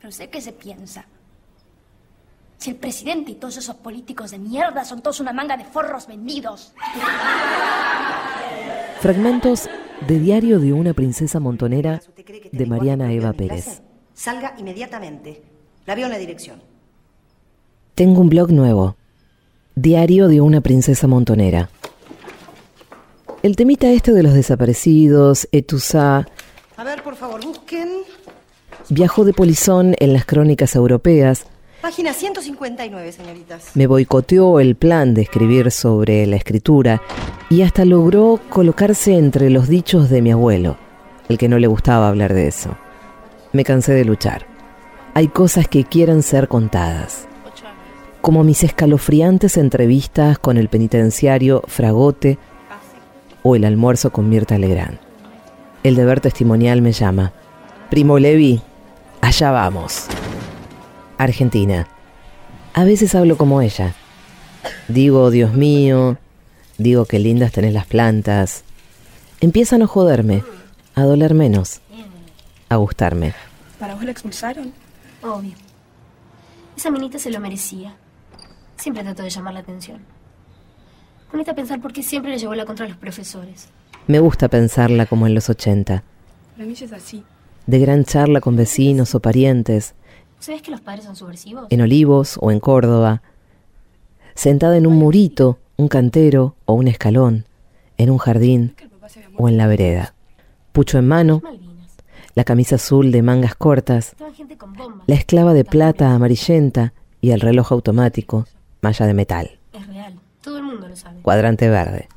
Pero sé qué se piensa. Si el presidente y todos esos políticos de mierda son todos una manga de forros vendidos. Fragmentos de Diario de una princesa montonera de Mariana Eva Pérez. Salga inmediatamente. La veo en la dirección. Tengo un blog nuevo. Diario de una princesa montonera. El temita este de los desaparecidos, Etusá. A ver, por favor, busquen. Viajó de polizón en las crónicas europeas. Página 159, señoritas. Me boicoteó el plan de escribir sobre la escritura y hasta logró colocarse entre los dichos de mi abuelo, el que no le gustaba hablar de eso. Me cansé de luchar. Hay cosas que quieren ser contadas como mis escalofriantes entrevistas con el penitenciario Fragote o el almuerzo con Mirta Legrand. El deber testimonial me llama. Primo Levi, allá vamos. Argentina. A veces hablo como ella. Digo, Dios mío, digo que lindas tenés las plantas. Empiezan a joderme, a doler menos, a gustarme. ¿Para vos la expulsaron? Obvio. Esa minita se lo merecía. Siempre trató de llamar la atención. Ponete a pensar por qué siempre le llevó la contra a los profesores. Me gusta pensarla como en los 80. La mí es así. De gran charla con vecinos o parientes. ¿Sabes que los padres son subversivos? En Olivos o en Córdoba. Sentada en un murito, un cantero o un escalón. En un jardín o en la vereda. Pucho en mano. La camisa azul de mangas cortas. La esclava de plata amarillenta y el reloj automático malla de metal. Es real, todo el mundo lo sabe. Cuadrante verde.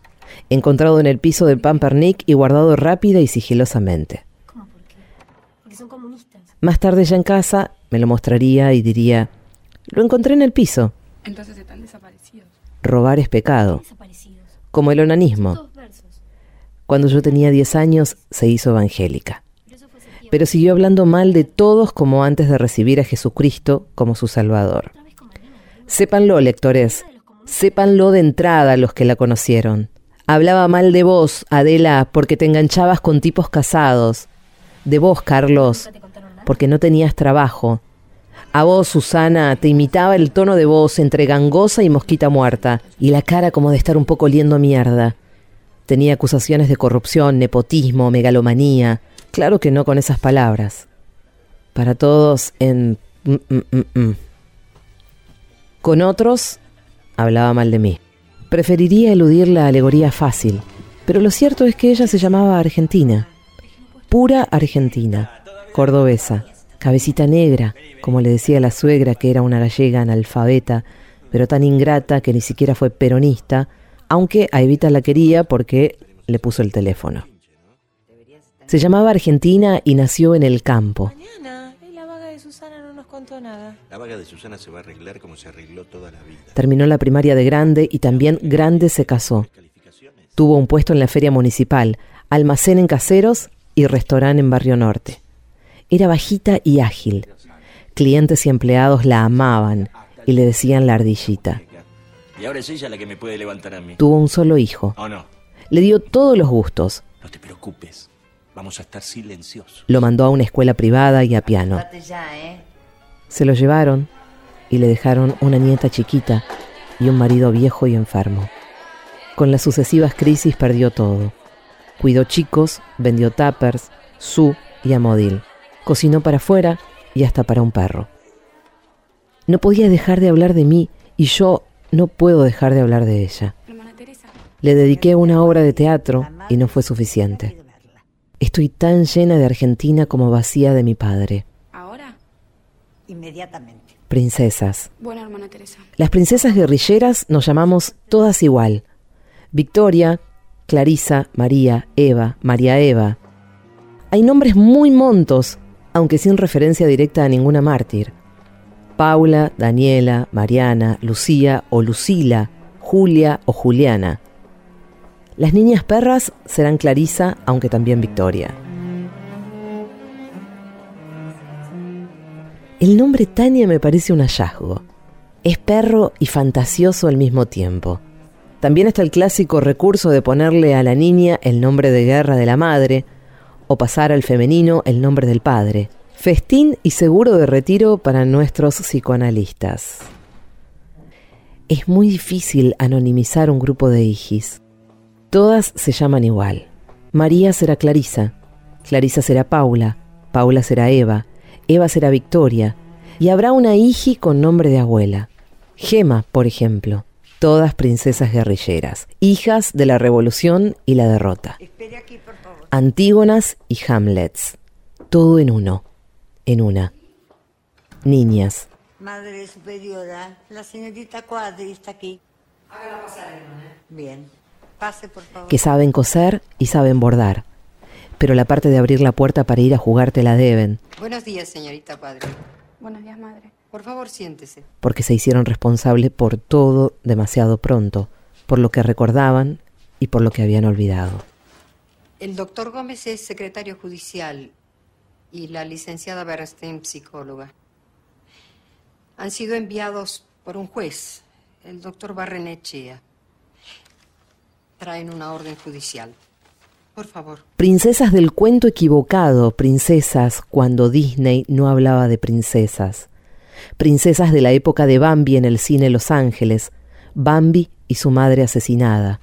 Encontrado en el piso del Pampernick y guardado rápida y sigilosamente. ¿Cómo por qué? Porque son comunistas. Más tarde ya en casa me lo mostraría y diría, lo encontré en el piso. Entonces están desaparecidos. Robar es pecado. Desaparecidos. Como el onanismo. Cuando yo tenía 10 años se hizo evangélica. Pero siguió hablando mal de todos como antes de recibir a Jesucristo como su Salvador. Sépanlo, lectores, sépanlo de entrada los que la conocieron. Hablaba mal de vos, Adela, porque te enganchabas con tipos casados. De vos, Carlos, porque no tenías trabajo. A vos, Susana, te imitaba el tono de voz entre gangosa y mosquita muerta, y la cara como de estar un poco oliendo mierda. Tenía acusaciones de corrupción, nepotismo, megalomanía. Claro que no con esas palabras. Para todos en... Mm, mm, mm, con otros, hablaba mal de mí. Preferiría eludir la alegoría fácil, pero lo cierto es que ella se llamaba Argentina. Pura Argentina, cordobesa, cabecita negra, como le decía la suegra que era una gallega analfabeta, pero tan ingrata que ni siquiera fue peronista, aunque a Evita la quería porque le puso el teléfono. Se llamaba Argentina y nació en el campo. La vaga de Susana se va a arreglar como se arregló toda la vida. Terminó la primaria de Grande y también Grande se casó. Tuvo un puesto en la feria municipal, almacén en caseros y restaurante en Barrio Norte. Era bajita y ágil. Clientes y empleados la amaban y le decían la ardillita. Y ahora es ella la que me puede levantar a mí. Tuvo un solo hijo. Le dio todos los gustos. No te preocupes. Vamos a estar silenciosos. Lo mandó a una escuela privada y a piano. Se lo llevaron y le dejaron una nieta chiquita y un marido viejo y enfermo. Con las sucesivas crisis perdió todo. Cuidó chicos, vendió tuppers, su y amodil. Cocinó para afuera y hasta para un perro. No podía dejar de hablar de mí y yo no puedo dejar de hablar de ella. Le dediqué una obra de teatro y no fue suficiente. Estoy tan llena de Argentina como vacía de mi padre inmediatamente. Princesas. Buena hermana Teresa. Las princesas guerrilleras nos llamamos todas igual. Victoria, Clarisa, María, Eva, María Eva. Hay nombres muy montos, aunque sin referencia directa a ninguna mártir. Paula, Daniela, Mariana, Lucía o Lucila, Julia o Juliana. Las niñas perras serán Clarisa, aunque también Victoria. El nombre Tania me parece un hallazgo. Es perro y fantasioso al mismo tiempo. También está el clásico recurso de ponerle a la niña el nombre de guerra de la madre o pasar al femenino el nombre del padre. Festín y seguro de retiro para nuestros psicoanalistas. Es muy difícil anonimizar un grupo de hijis. Todas se llaman igual. María será Clarisa, Clarisa será Paula, Paula será Eva, Eva será Victoria, y habrá una hiji con nombre de abuela. Gema, por ejemplo, todas princesas guerrilleras, hijas de la revolución y la derrota. Antígonas y Hamlets, todo en uno, en una. Niñas. Madre superiora, la señorita Cuadri está aquí. Hágala pasar, hermana. Bien. Pase, por favor. Que saben coser y saben bordar. Pero la parte de abrir la puerta para ir a jugar te la deben. Buenos días, señorita Padre. Buenos días, madre. Por favor, siéntese. Porque se hicieron responsable por todo demasiado pronto, por lo que recordaban y por lo que habían olvidado. El doctor Gómez es secretario judicial y la licenciada Bernstein psicóloga. Han sido enviados por un juez, el doctor Barrenechea. Traen una orden judicial. Por favor. Princesas del cuento equivocado, princesas cuando Disney no hablaba de princesas. Princesas de la época de Bambi en el cine Los Ángeles, Bambi y su madre asesinada.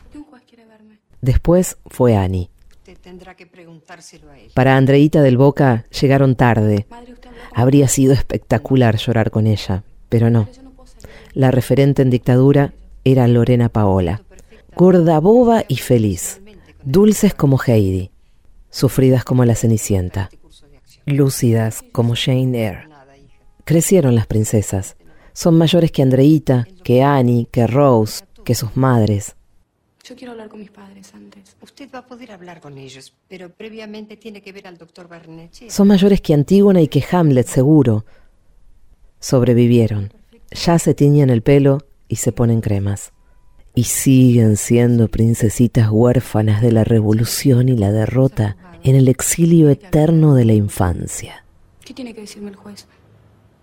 Después fue Annie. tendrá que preguntárselo a él. Para Andreita del Boca llegaron tarde. Habría sido espectacular llorar con ella, pero no. La referente en dictadura era Lorena Paola, gorda, boba y feliz, dulces como Heidi, sufridas como la Cenicienta, lúcidas como Jane Eyre. Crecieron las princesas. Son mayores que Andreita, que Annie, que Rose, que sus madres. Yo quiero hablar con mis padres antes. Usted va a poder hablar con ellos, pero previamente tiene que ver al doctor Barnechea. Son mayores que Antígona y que Hamlet, seguro. Sobrevivieron. Ya se tiñen el pelo y se ponen cremas. Y siguen siendo princesitas huérfanas de la revolución y la derrota en el exilio eterno de la infancia. ¿Qué tiene que decirme el juez?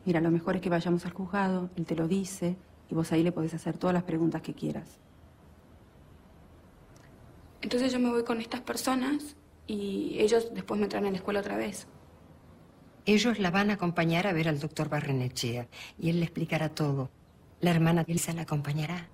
Mira, lo mejor es que vayamos al juzgado, él te lo dice, y vos ahí le podés hacer todas las preguntas que quieras. Entonces yo me voy con estas personas y ellos después me traen a la escuela otra vez. Ellos la van a acompañar a ver al doctor Barrenechea y él le explicará todo. La hermana Elsa la acompañará.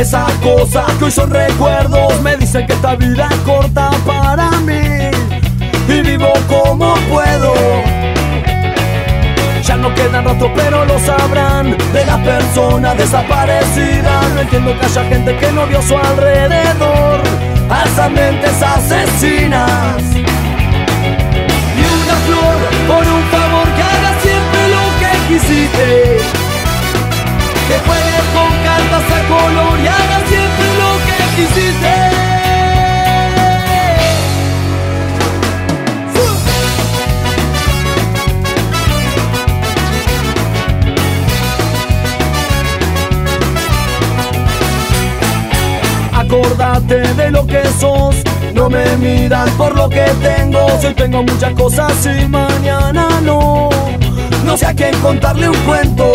Esas cosas que hoy son recuerdos. Me dicen que esta vida es corta para mí y vivo como puedo. Ya no quedan rastros, pero lo sabrán de las personas desaparecidas. No entiendo que haya gente que no vio a su alrededor a esas mentes asesinas. Acordate de lo que sos, no me miras por lo que tengo. Si tengo muchas cosas y mañana no, no sé a quién contarle un cuento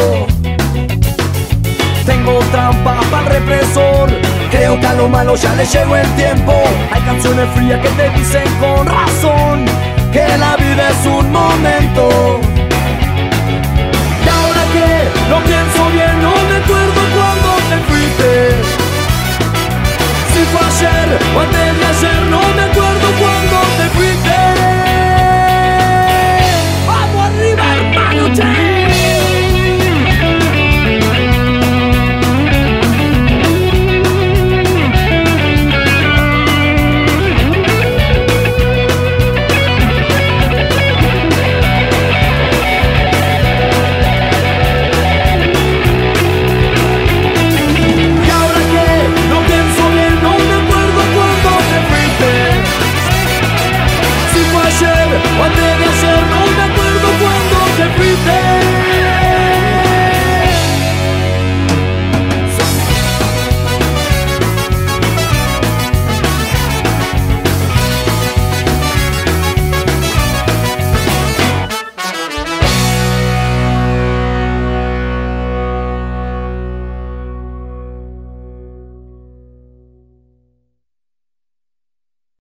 tengo trampa para el represor. Creo que a lo malo ya le llegó el tiempo. Hay canciones frías que te dicen con razón que la vida es un momento. Y ahora que no pienso bien, no me acuerdo cuando te fuiste. Si fue ayer o antes de ayer, no